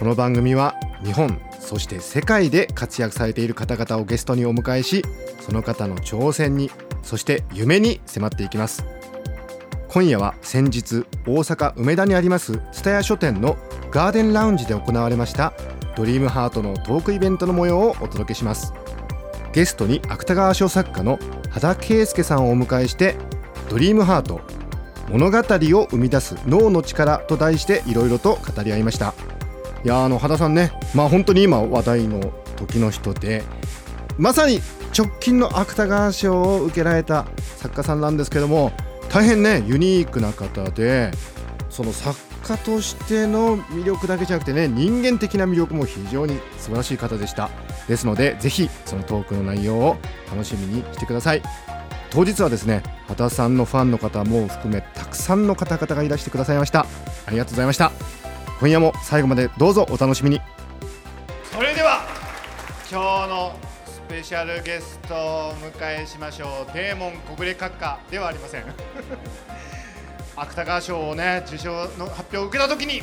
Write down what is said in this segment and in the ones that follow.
この番組は日本そして世界で活躍されている方々をゲストにお迎えしその方の挑戦にそして夢に迫っていきます。今夜は先日大阪梅田にあります蔦屋書店のガーデンラウンジで行われましたドリームハートのトークイベントの模様をお届けします。ゲストに芥川賞作家の羽田圭介さんをお迎えしてドリームハート物語を生み出す脳の力と題していろいろと語り合いました。いやあの羽田さんねまあ本当に今話題の時の人でまさに直近の芥川賞を受けられた作家さんなんですけども大変ねユニークな方でその作家としての魅力だけじゃなくてね人間的な魅力も非常に素晴らしい方でした。ですのでぜひそのトークの内容を楽しみにしてください。当日はですね羽田さんのファンの方も含めたくさんの方々がいらしてくださいました。ありがとうございました。今夜も最後までどうぞお楽しみに。それでは今日のスペシャルゲストをお迎えしましょう。デーモン小暮閣下ではありません。芥川賞をね受賞の発表を受けた時に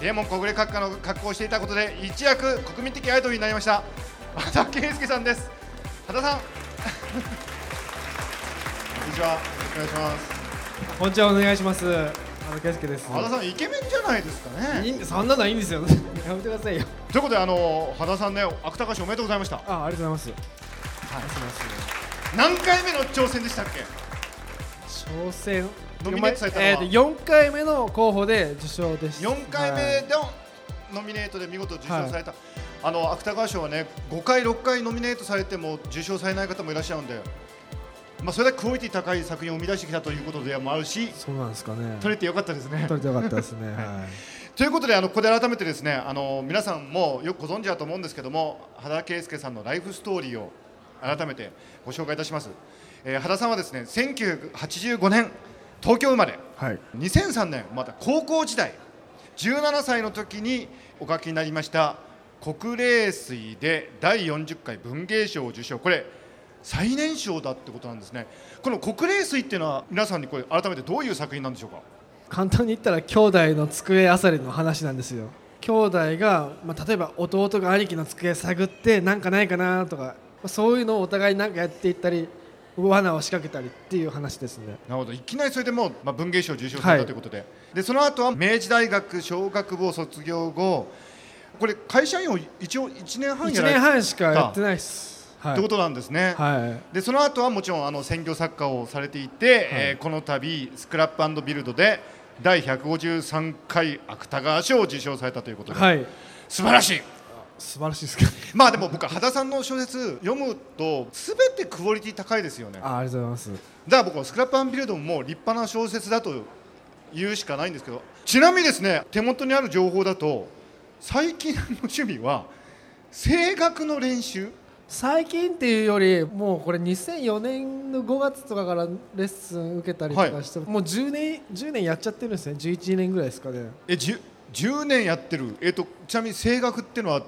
デーモン小暮閣下の格好をしていたことで一躍国民的アイドルになりました。和田圭介さんです。和田さん。こんにちは。お願いします。こんにちは。お願いしますあの圭介です。和田さんイケメンじゃないですかね。いいんそんなのはいいんですよ。やめてくださいよ。ということであの和田さんね芥川賞おめでとうございました。あありがとうございます。何回目の挑戦でしたっけ？挑戦？ノミネートされたのは？えーと4回目の候補で受賞でした4回目のノミネートで見事受賞された、あの芥川賞はね5回6回ノミネートされても受賞されない方もいらっしゃるんで、まあ、それだけクオリティ高い作品を生み出してきたということでもあるしそうなんですかね。取れてよかったですね。取れてよかったですね。はい。ということであのここで改めてですねあの皆さんもよくご存知だと思うんですけども羽田圭介さんのライフストーリーを改めてご紹介いたします、えー、羽田さんはですね1985年東京生まれ。はい。2003年また高校時代17歳の時にお書きになりました「国霊水」で第40回文芸賞を受賞。これ最年少だってことなんですね。この「国霊水」っていうのは皆さんにこれ改めてどういう作品なんでしょうか？簡単に言ったら兄弟の机あさりの話なんですよ。兄弟が、まあ、例えば弟が兄貴の机探ってなんかないかなとか、まあそういうのをお互いなんかやっていったり罠を仕掛けたりっていう話ですね。なるほど。いきなりそれでもう、まあ、文芸賞を受賞されたということで,、でその後は明治大学小学部を卒業後これ会社員を一応1年半や1られ年半しかやってないです、はい。ってことなんですね。はい。でその後はもちろんあの専業作家をされていて、えーこの度スクラップビルドで第153回芥川賞を受賞されたということで、はい。素晴らしい。素晴らしいですか まあでも僕は羽田さんの小説読むと全てクオリティ高いですよね。だかあありがとうございます。ら僕はスクラップビルドも立派な小説だと言うしかないんですけどちなみにですね手元にある情報だと最近の趣味は声楽の練習最近っていうよりもうこれ2004年の5月とかからレッスン受けたりとかして、もう10年10年やっちゃってるんですね。11年ぐらいですかね。え 10, 10年やってる、えっとちなみに声楽っていうのは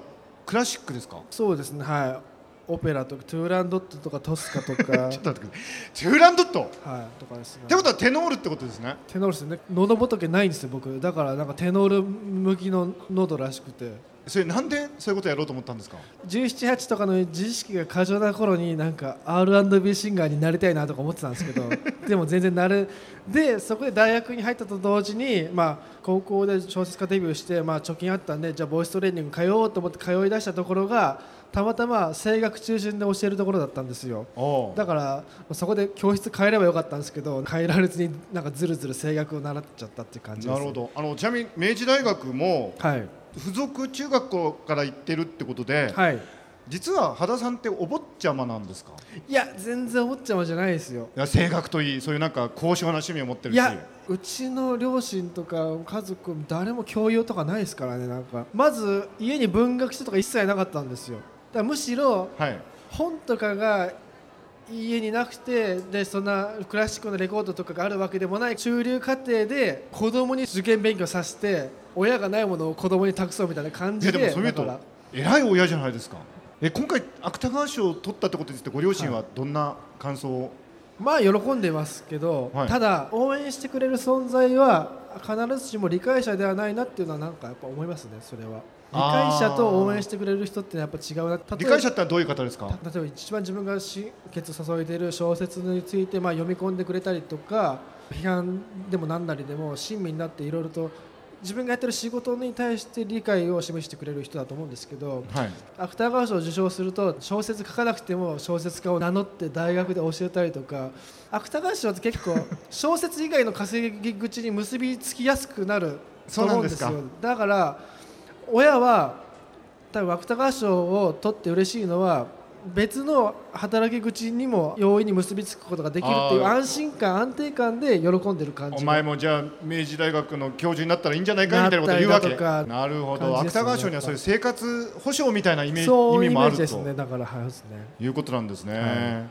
クラシックですか？そうですね。はい。オペラとかトゥーランドットとかトスカとか。ちょっと待ってください。トゥーランドット？っはい。とかですね。てことはテノールってことですね？テノールですね。喉仏ないんですよ僕。だからなんかテノール向きの喉らしくてそれなんでそういうことやろうと思ったんですか？178とかの自意識が過剰な頃になんか R&B シンガーになりたいなとか思ってたんですけど でも全然なるでそこで大学に入ったと同時に、まあ、高校で小説家デビューして、まあ、貯金あったんでじゃあボイストレーニング通おうと思って通い出したところがたまたま声楽中心で教えるところだったんですよ。おだからそこで教室変えればよかったんですけど変えられずになんかずるずる声楽を習っちゃったっていう感じです。なるほど。あのちなみに明治大学もはい付属中学校から行ってるってことで、はい。実は羽田さんってお坊ちゃまなんですか？いや全然思っちゃまじゃないですよ。いや性格といいそういうなんか高尚な趣味を持ってるし。いやうちの両親とか家族誰も教養とかないですからねなんか。まず家に文学書とか一切なかったんですよ。だからむしろはい。本とかが家になくてでそんなクラシックのレコードとかがあるわけでもない中流家庭で子供に受験勉強させて親がないものを子供に託そうみたいな感いやじででもそういうと偉い親じゃないですか。え今回芥川賞を取ったってことについてご両親はどんな感想を、まあ喜んでますけど、はい。ただ応援してくれる存在は必ずしも理解者ではないなっていうのはなんかやっぱ思いますねそれは。理解者と応援してくれる人ってやっぱ違うな例えば理解者ってのはどういう方ですか？例えば一番自分が心血を注いでいる小説についてまあ読み込んでくれたりとか批判でも何なりでも親身になっていろいろと自分がやってる仕事に対して理解を示してくれる人だと思うんですけどはい。芥川賞を受賞すると小説書かなくても小説家を名乗って大学で教えたりとか芥川賞って結構 小説以外の稼ぎ口に結びつきやすくなると思うんですよ。だから親は多分芥川賞を取って嬉しいのは別の働き口にも容易に結びつくことができるっていう安心感安定感で喜んでる感じおが前もじゃあ明治大学の教授になったらいいんじゃないかみたいなことを言うわけ？なるほど。芥川賞にはそういう生活保障みたいなイメージそう意味もあると。ですね。だからはいですね。いうことなんですね、は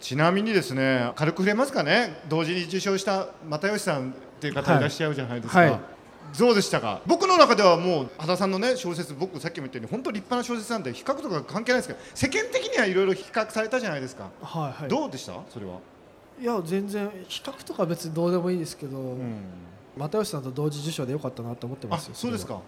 ちなみにですね軽く触れますかね？同時に受賞した又吉さんっていう方いらっしゃるじゃないですか、はい。はいどうでしたか？僕の中ではもう羽田さんのね小説僕さっきも言ったように本当立派な小説なんで比較とか関係ないですけど世間的にはいろいろ比較されたじゃないですか、はいはい。どうでした？それは、いや全然比較とか別にどうでもいいですけど、うん又吉さんと同時受賞でよかったなと思ってまあすよそうですか。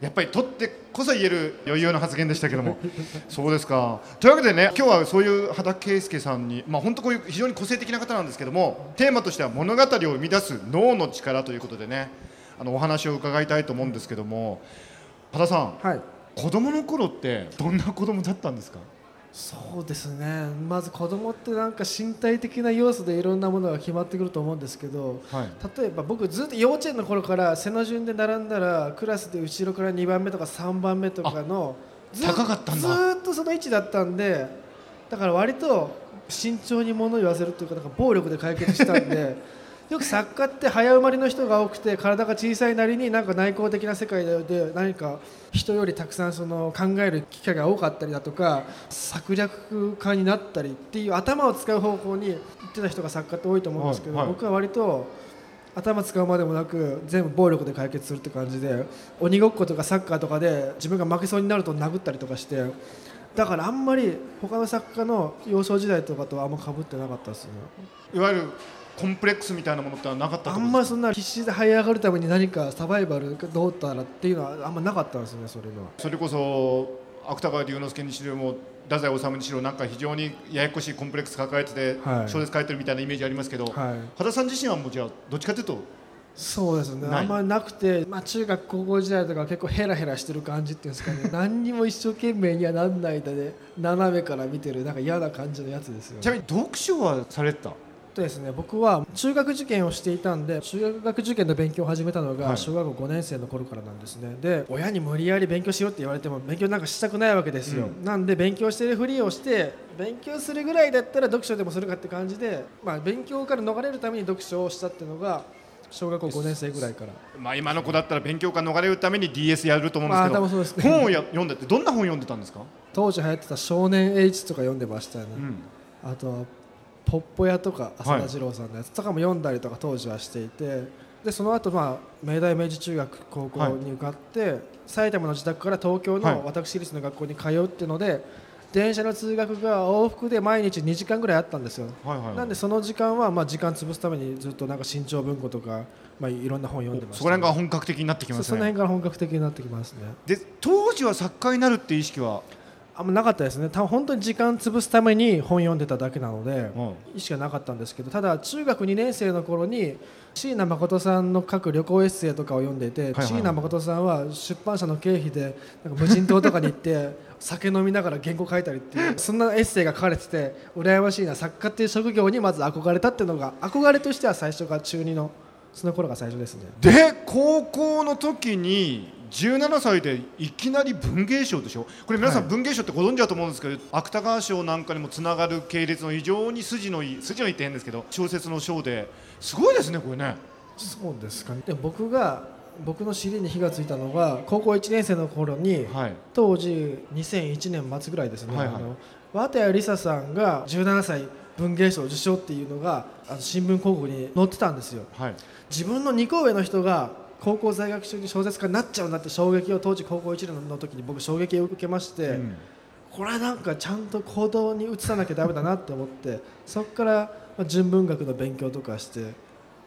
やっぱり取ってこそ言える余裕の発言でしたけども。そうですか。というわけでね今日はそういう羽田圭介さんにまあ本当こういう非常に個性的な方なんですけどもテーマとしては物語を生み出す脳の力ということでねあのお話を伺いたいと思うんですけども羽田さんはい。子供の頃ってどんな子供だったんですか？そうですね。まず子供ってなんか身体的な要素でいろんなものが決まってくると思うんですけどはい。例えば僕ずっと幼稚園の頃から背の順で並んだらクラスで後ろから2番目とか3番目とかのず高かったんだ。ずーっとその位置だったんでだから割と慎重に物を言わせるというかなんか暴力で解決したんで よく作家って早生まれの人が多くて体が小さいなりになんか内向的な世界で何か人よりたくさんその考える機会が多かったりだとか策略家になったりっていう頭を使う方向に行ってた人が作家って多いと思うんですけど、はいはい。僕は割と頭使うまでもなく全部暴力で解決するって感じで鬼ごっことかサッカーとかで自分が負けそうになると殴ったりとかしてだからあんまり他の作家の幼少時代とかとはあんま被ってなかったですね。いわゆるコンプレックスみたいなものってなかったあんまりそんな必死で這い上がるために何かサバイバルどうったらっていうのはあんまなかったんですねそれは。それこそ芥川龍之介にしろも太宰治にしろなんか非常にややこしいコンプレックス抱えててはい。小説書いてるみたいなイメージありますけど、はい。羽田さん自身はもうじゃあどっちかというとそうですね。あんまりなくて、まあ、中学高校時代とか結構ヘラヘラしてる感じっていうんですかね。何にも一生懸命にはなんないで、ね、斜めから見てるなんか嫌な感じのやつですよちなみに読書はされてた？とですね僕は中学受験をしていたんで中学受験の勉強を始めたのはい。が小学校5年生の頃からなんですね。で親に無理やり勉強しろって言われても勉強なんかしたくないわけですよ、うなんで勉強してるふりをして勉強するぐらいだったら読書でもするかって感じで、まあ、勉強から逃れるために読書をしたっていうのが小学校5年生ぐらいから。まあ今の子だったら勉強から逃れるために DS やると思うんですまあけど、多分そうですね。本をや読んでってどんな本読んでたんですか、当時流行ってた「少年 H」とか読んでましたよね、うん。あとは「ポッポ屋」とか浅田次郎さんのやつとかも読んだりとか当時はしていてでその後まあ明大明治中学高校に受かって、埼玉の自宅から東京はい。の私立の学校に通うっていうので電車の通学が往復で毎日2時間ぐらいあったんですよ。なんでその時間はまあ時間潰すためにずっとなんか新潮文庫とか、まあ、いろんな本読んでました、そこら辺が本格的になってきますそその辺ねから本格的になってきますね。で当時は作家になるっていう意識は、あんまなかったですね。多分本当に時間潰すために本読んでただけなので、うん。意識はなかったんですけどただ中学2年生の頃に椎名誠さんの書く旅行エッセイとかを読んでいて、椎名誠さんは出版社の経費でなんか無人島とかに行って 酒飲みながら原稿書いたりっていうそんなエッセイが書かれてて羨ましいな作家っていう職業にまず憧れたっていうのが憧れとしては最初が中2のその頃が最初ですね。で高校の時に17歳でいきなり文芸賞でしょ？これ皆さんはい。文芸賞ってご存知だと思うんですけど、芥川賞なんかにもつながる系列の非常に筋のいい筋のいいって変ですけど小説の賞ですごいですねこれね。そうですかね。で僕が僕の尻に火がついたのが高校1年生の頃にはい。当時2001年末ぐらいですね、はいはい。あの綿谷りささんが17歳文芸賞受賞っていうのがあの新聞広告に載ってたんですよ。はい。自分の2個上の人が高校在学中に小説家になっちゃうんだって衝撃を当時高校1年の時に僕衝撃を受けまして、うん。これはなんかちゃんと行動に移さなきゃダメだなって思ってそこからまあ純文学の勉強とかして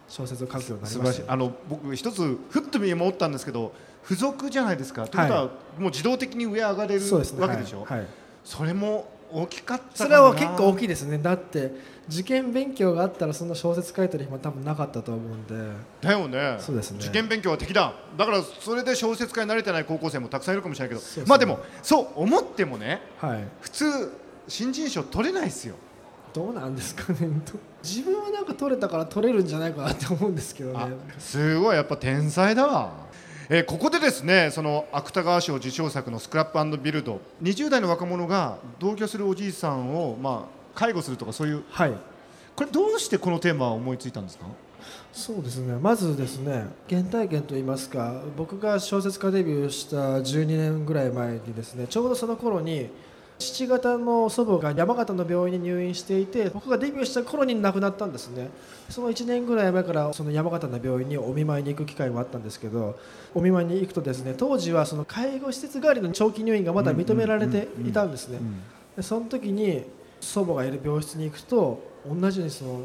小説を書くようになりましたあの僕一つふっと見思ったんですけど付属じゃないですか。ということは、もう自動的に上上がれるわけでしょ、はい。はい。それも大きかったそれは結構大いきいですね。だって受験勉強があったらそんな小説書いてる暇多分なかったと思うんで。だよね。そうですね。受験勉強は敵だ。だからそれで小説家になれてない高校生もたくさんいるかもしれないけど。まあでもそう思ってもねはい。普通新人賞取れないですよ。どうなんですかねど自分はなんか取れたから取れるんじゃないかなって思うんですけどね。あすごい。やっぱ天才だわ、えーここでですねその芥川賞受賞作の「スクラップビルド」20代の若者が同居するおじいさんを、まあ、介護するとかそういう。はい。これどうしてこのテーマは思いついたんですか？そうですね。まずですね原体験といいますか僕が小説家デビューした12年ぐらい前にですねちょうどその頃に父方の祖母が山形の病院に入院していて僕がデビューした頃に亡くなったんですね。その1年ぐらい前からその山形の病院にお見舞いに行く機会もあったんですけどお見舞いに行くとですね当時はその介護施設代わりの長期入院がまだ認められていたんですね。でその時に祖母がいる病室に行くと同じようにその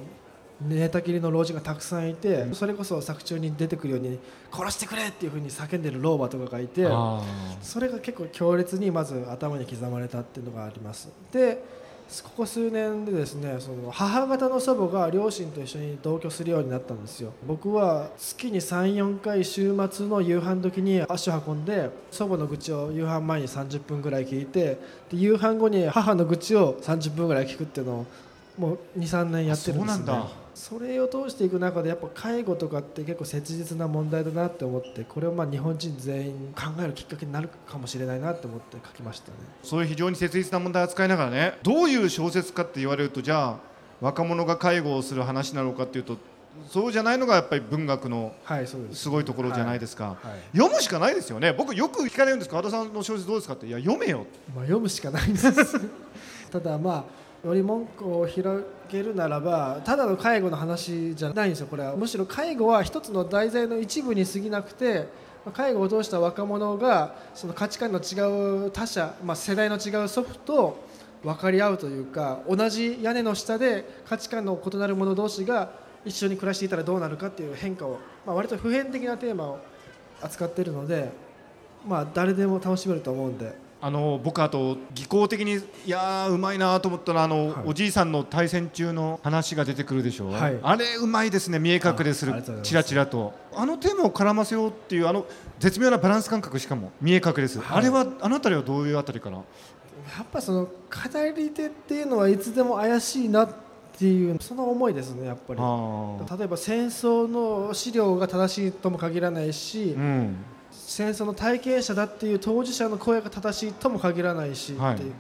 寝たきりの老人がたくさんいてそれこそ作中に出てくるように殺してくれっていうふうに叫んでる老婆とかがいてあそれが結構強烈にまず頭に刻まれたっていうのがあります。でここ数年でですねその母方の祖母が両親と一緒に同居するようになったんですよ。僕は月に34回週末の夕飯時に足を運んで祖母の愚痴を夕飯前に30分ぐらい聞いてで夕飯後に母の愚痴を30分ぐらい聞くっていうのをもう23年やってるんですね。あそうなんだそれを通していく中でやっぱ介護とかって結構切実な問題だなって思ってこれをまあ日本人全員考えるきっかけになるかもしれないなって思って書きましたね。そういう非常に切実な問題を扱いながらねどういう小説家って言われるとじゃあ若者が介護をする話なのかっていうとそうじゃないのがやっぱり文学のす。すごいところじゃないですか、はい読むしかないですよね。僕よく聞かれるんですか和田さんの小説どうですかって。いや読めよ。まあ、読むしかないんです。ただまあより文句を広げるならばただの介護の話じゃないんですよこれはむしろ介護は一つの題材の一部に過ぎなくて介護を通した若者がその価値観の違う他者、まあ、世代の違う祖父と分かり合うというか同じ屋根の下で価値観の異なる者同士が一緒に暮らしていたらどうなるかっていう変化を、まあ、割と普遍的なテーマを扱っているので、まあ、誰でも楽しめると思うんで。あの僕あと技巧的にいやーうまいなと思ったのはあの、はい。おじいさんの対戦中の話が出てくるでしょ、はい。あれうまいですね見え隠れするチラチラと。あのテーマを絡ませようっていうあの絶妙なバランス感覚しかも見え隠れする、はい。あれはあの辺りはどういうあたりから？やっぱその語り手っていうのはいつでも怪しいなっていうその思いですねやっぱり。あ例えば戦争の資料が正しいとも限らないし、ーうん戦争の体験者だっていう当事者の声が正しいとも限らないし、はい。っていう。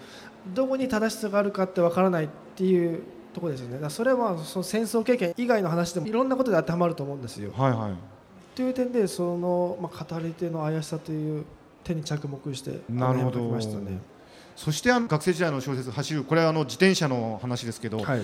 どこに正しさがあるかってわからないっていうところですよね。だそれはその戦争経験以外の話でもいろんなことで当てはまると思うんですよ。はいはい。という点でその、まあ、語り手の怪しさという手に着目してなるほど。ね。そしてあの学生時代の小説「走る」これはあの自転車の話ですけど、はい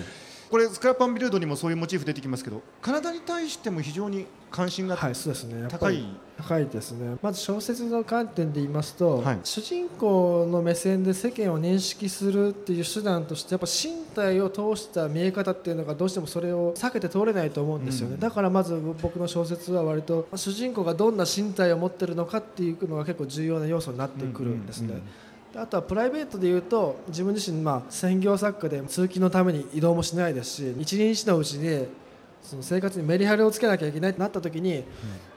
これスクラップアンビルドにもそういうモチーフ出てきますけど体に対しても非常に関心がはい、そうですね。高い、り高いですね。まず小説の観点で言いますと、はい主人公の目線で世間を認識するっていう手段としてやっぱ身体を通した見え方っていうのがどうしてもそれを避けて通れないと思うんですよね。うんだからまず僕の小説は割と主人公がどんな身体を持ってるのかっていうのが結構重要な要素になってくるんですね。うんうんであとはプライベートで言うと自分自身まあ専業作家で通勤のために移動もしないですし一日のうちにその生活にメリハリをつけなきゃいけないってなった時に、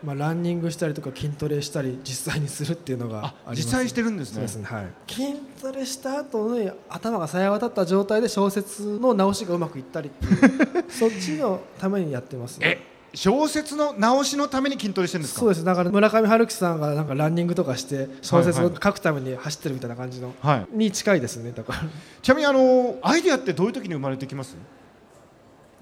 まあ、ランニングしたりとか筋トレしたり実際にするっていうのが実際してるんですね。ね、はい、筋トレした後に頭がさえ渡った状態で小説の直しがうまくいったり そっちのためにやってます、え小説の直しのために筋トレしてるんですか？そうです。だから村上春樹さんがなんかランニングとかして小説を書くために走ってるみたいな感じの、はい。に近いですねだから。ちなみにあのアイデアってどういう時に生まれてきます？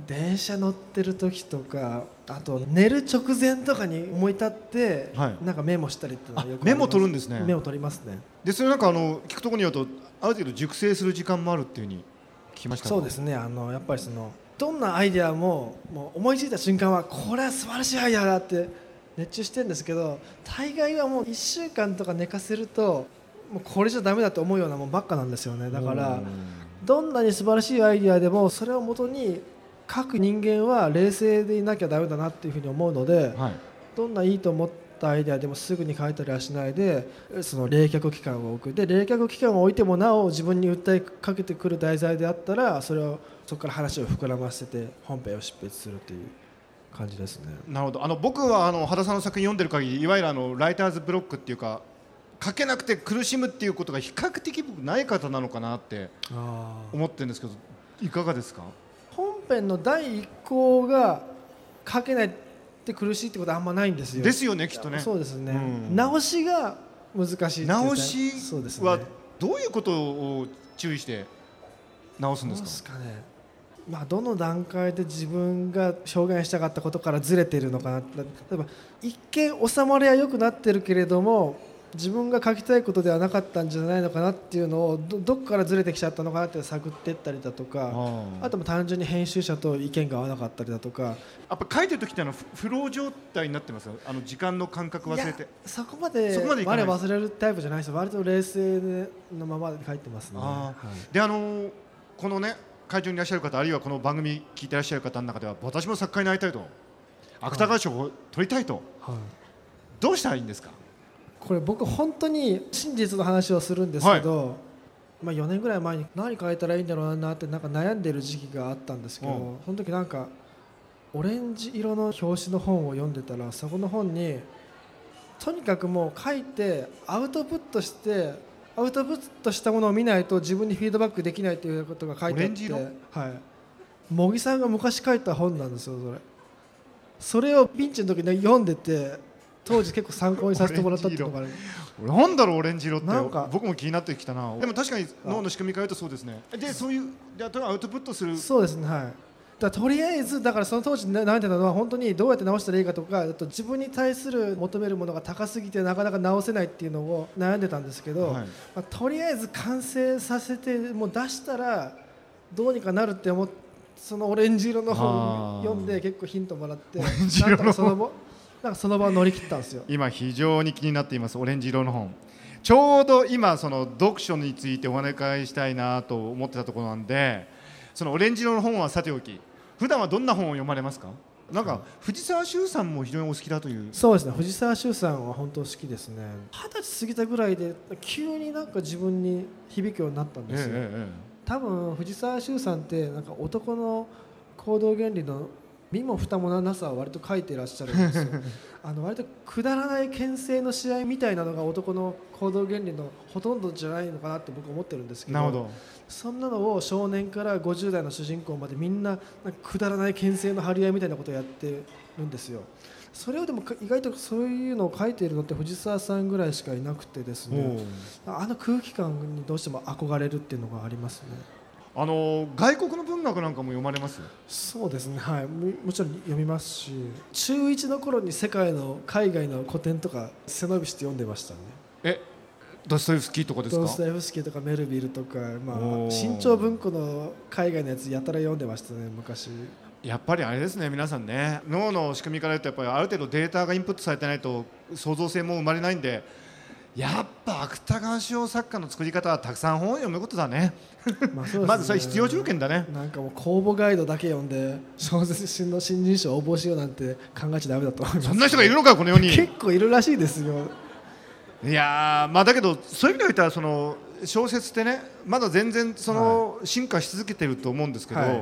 電車乗ってる時とかあと寝る直前とかに思い立って、はい。なんかメモしたりっていうのがよくメモ取るんですね。メモ取りますね。でそれなんかあの聞くところによるとある程度熟成する時間もあるっていうふうに聞きましたそうですね。あのやっぱりそのどんなアイデアももう思いついた瞬間はこれは素晴らしいアイデアだって熱中してるんですけど大概はもう1週間とか寝かせるともうこれじゃダメだと思うようなもんばっかなんですよね。だからどんなに素晴らしいアイデアでもそれをもとに書く人間は冷静でいなきゃダメだなっていうふうに思うのではい。どんないいと思ったアイデアでもすぐに書いたりはしないでその冷却期間を置く。で冷却期間を置いてもなお自分に訴えかけてくる題材であったらそれをそこから話を膨らませて本編を執筆するという感じですね。なるほど。あの僕はあの羽田さんの作品読んでる限りいわゆるあのライターズブロックっていうか書けなくて苦しむっていうことが比較的僕ない方なのかなって思ってるんですけどいかがですか？本編の第一項が書けないって苦しいってことはあんまないんですよ。ですよねきっとね。そうですね、うん。直しが難しい直しそうですね。はどういうことを注意して直すんどうですか？ですかね、まあ、どの段階で自分が表現したかったことからずれているのかな例えば一見収まりは良くなってるけれども自分が書きたいことではなかったんじゃないのかなっていうのをどどっからずれてきちゃったのかなって探っていったりだとかあとも単純に編集者と意見が合わなかったりだとか。やっぱ書いてる時ってあのフフロー状態になってます？あの時間の感覚忘れて。そこまで我忘れるタイプじゃないです。割と冷静のままで書いてますね。あはい。であのこのね会場にいらっしゃる方あるいはこの番組聞いてらっしゃる方の中では私も作家になりたいと芥川賞を取りたいとはい。どうしたらいいんですか？これ僕本当に真実の話をするんですけど、まあ4年ぐらい前に何書いたらいいんだろうなってなんか悩んでる時期があったんですけど、うん。その時なんかオレンジ色の表紙の本を読んでたらそこの本にとにかくもう書いてアウトプットしてアウトプットしたものを見ないと自分にフィードバックできないということが書いてあってはい。茂木さんが昔書いた本なんですよそれ。それをピンチの時に読んでて当時結構参考にさせてもらったっていうのがある。なんだろうオレンジ色って。なんか。僕も気になってきたな。でも確かに脳の仕組みから言うとそうですね。でそういうであとはアウトプットする。そうですねはいだとりあえずだからその当時な悩んでたのは本当にどうやって直したらいいかとかあと自分に対する求めるものが高すぎてなかなか直せないっていうのを悩んでたんですけど、はい。まあ、とりあえず完成させてもう出したらどうにかなるって思っそのオレンジ色の本読んで結構ヒントもらってその場なんかその場を乗り切ったんですよ。今非常に気になっていますオレンジ色の本。ちょうど今その読書についてお話ししたいなと思ってたところなんでそのオレンジ色の本はさておき普段はどんな本を読まれますか？なんか藤沢修さんも非常にお好きだという。そうですね。藤沢修さんは本当好きですね。二十歳過ぎたぐらいで急になんか自分に響くようになったんですよ、えええ多分藤沢修さんってなんか男の行動原理の身も蓋もなさを割と書いてらっしゃるんですよ あの割とくだらない牽制の試合みたいなのが男の行動原理のほとんどじゃないのかなって僕思ってるんですけどえなるほど。そんなのを少年から50代の主人公までみんなくだらない牽制の張り合いみたいなことをやってるんですよ。それをでもか意外とそういうのを書いているのって藤沢さんぐらいしかいなくてですね。あの空気感にどうしても憧れるっていうのがありますねあの外国の文学なんかも読まれます？そうですね。はい。ももちろん読みますし中1の頃に世界の海外の古典とか背伸びして読んでましたね。えドストエフスキーとかですか？ドストエフスキーとかメルビルとか、まあ新潮文庫の海外のやつやたら読んでましたね昔。やっぱりあれですね皆さんね。脳の仕組みから言うとやっぱりある程度データがインプットされてないと創造性も生まれないんでやっぱ芥川賞作家の作り方はたくさん本を読むことだね。まあね。まずそれ必要条件だね。なんかもう公募ガイドだけ読んで小説の新人賞応募しようなんて考えちゃダメだと思います。そんな人がいるのかこの世に。結構いるらしいですよ。いやーまあだけどそういう意味で言ったらその小説ってねまだ全然その進化し続けてると思うんですけど、はい。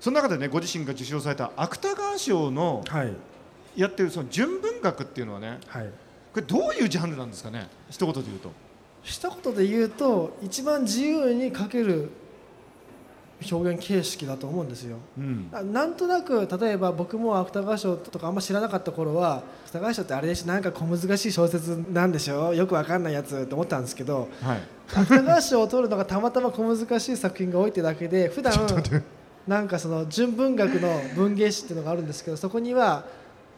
その中でねご自身が受賞された芥川賞のはい。やってるその純文学っていうのはねはいこれどういうジャンルなんですかね？一言で言うと。一言で言うと一番自由に書ける表現形式だと思うんですよ。うん。ななんとなく例えば僕も芥川賞とかあんま知らなかった頃は芥川賞ってあれでしょ？なんか小難しい小説なんでしょ？よくわかんないやつと思ったんですけどはい。芥川賞を取るのがたまたま小難しい作品が多いってだけで普段 なんかその純文学の文芸誌っていうのがあるんですけどそこには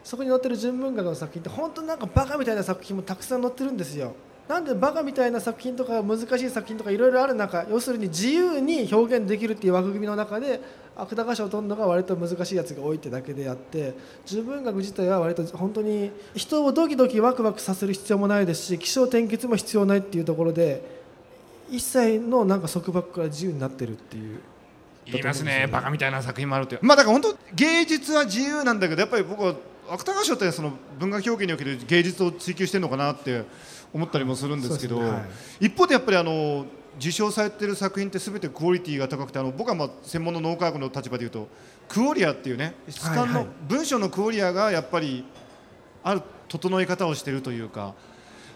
そこに載ってる純文学の作品って本当なんかバカみたいな作品もたくさん載ってるんですよ。なんでバカみたいな作品とか難しい作品とかいろいろある中要するに自由に表現できるっていう枠組みの中で芥川賞を取るのが割と難しいやつが多いってだけであって純文学自体は割と本当に人をドキドキワクワクさせる必要もないですし起承転結も必要ないっていうところで一切のなんか束縛から自由になってるっていう。言いますね。バカみたいな作品もあるって。まあだから本当芸術は自由なんだけどやっぱり僕は芥川賞ってその文学表現における芸術を追求してるのかなって思ったりもするんですけどね。は一方でやっぱりあの受賞されてる作品ってすべてクオリティが高くてあの僕はまあ専門の脳科学の立場でいうとクオリアっていうね質感の文章のクオリアがやっぱりある整え方をしてるというか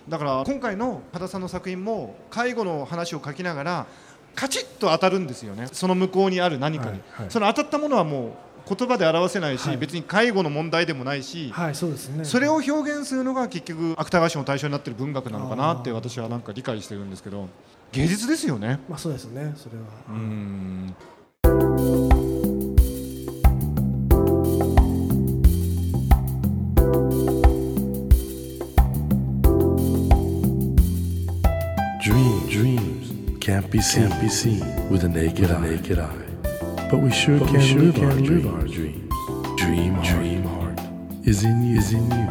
だから今回の多田さんの作品も介護の話を書きながらカチッと当たるんですよね。その向こうにある何かに、はいはい。その当たったものはもう言葉で表せないし、はい。別に介護の問題でもないし、はいそうですね。それを表現するのが結局芥川賞の対象になってる文学なのかなって私はなんか理解してるんですけど芸術ですよね。まあそうですねそれは。うん「Dream, dreams. Can't be seen, can't be seen with a naked, eye. naked eye. But we sure can, live, our live our dreams. Dream, dream heart is in you, is in you,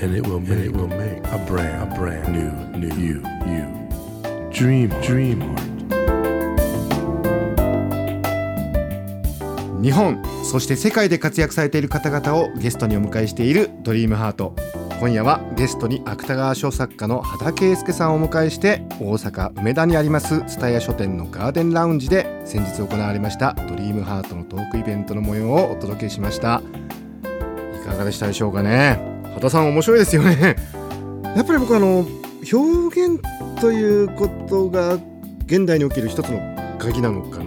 and it will make, it will make a brand, a brand new, new you, you. Dream, dream heart. 日本そして世界で活躍されている方々をゲストにお迎えしている「ドリームハート今夜はゲストに芥川賞作家の畑圭介さんをお迎えして大阪梅田にあります蔦屋書店のガーデンラウンジで先日行われました「ドリームハートのトークイベントの模様をお届けしました。いかがでしたでしょうかね？畑さん面白いですよね。やっぱり僕あの表現ということが現代における一つの鍵なのか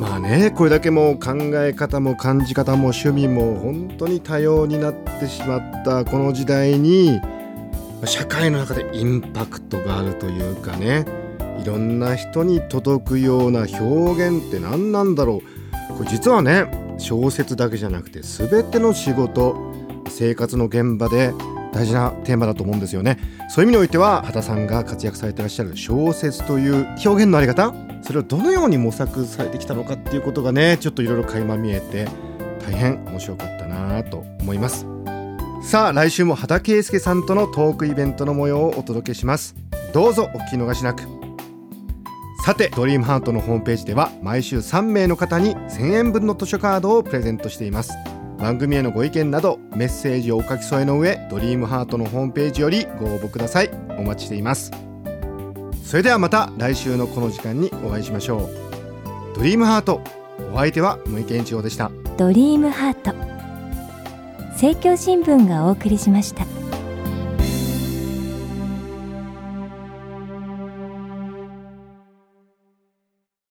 まあねこれだけもう考え方も感じ方も趣味も本当に多様になってしまったこの時代に社会の中でインパクトがあるというかねいろんな人に届くような表現って何なんだろう。これ実はね小説だけじゃなくて全ての仕事生活の現場で大事なテーマだと思うんですよね。そういう意味においては畑さんが活躍されてらっしゃる小説という表現のあり方それをどのように模索されてきたのかっていうことがねちょっといろいろ垣間見えて大変面白かったなと思います。さあ来週も畑圭介さんとのトークイベントの模様をお届けします。どうぞお聞き逃しなく。さてドリームハートのホームページでは毎週3名の方に1000円分の図書カードをプレゼントしています。番組へのご意見などメッセージをお書き添えの上ドリームハートのホームページよりご応募ください。お待ちしています。それではまた来週のこの時間にお会いしましょう。ドリームハートお相手は森健一郎でした。ドリームハート。政教新聞がお送りしました。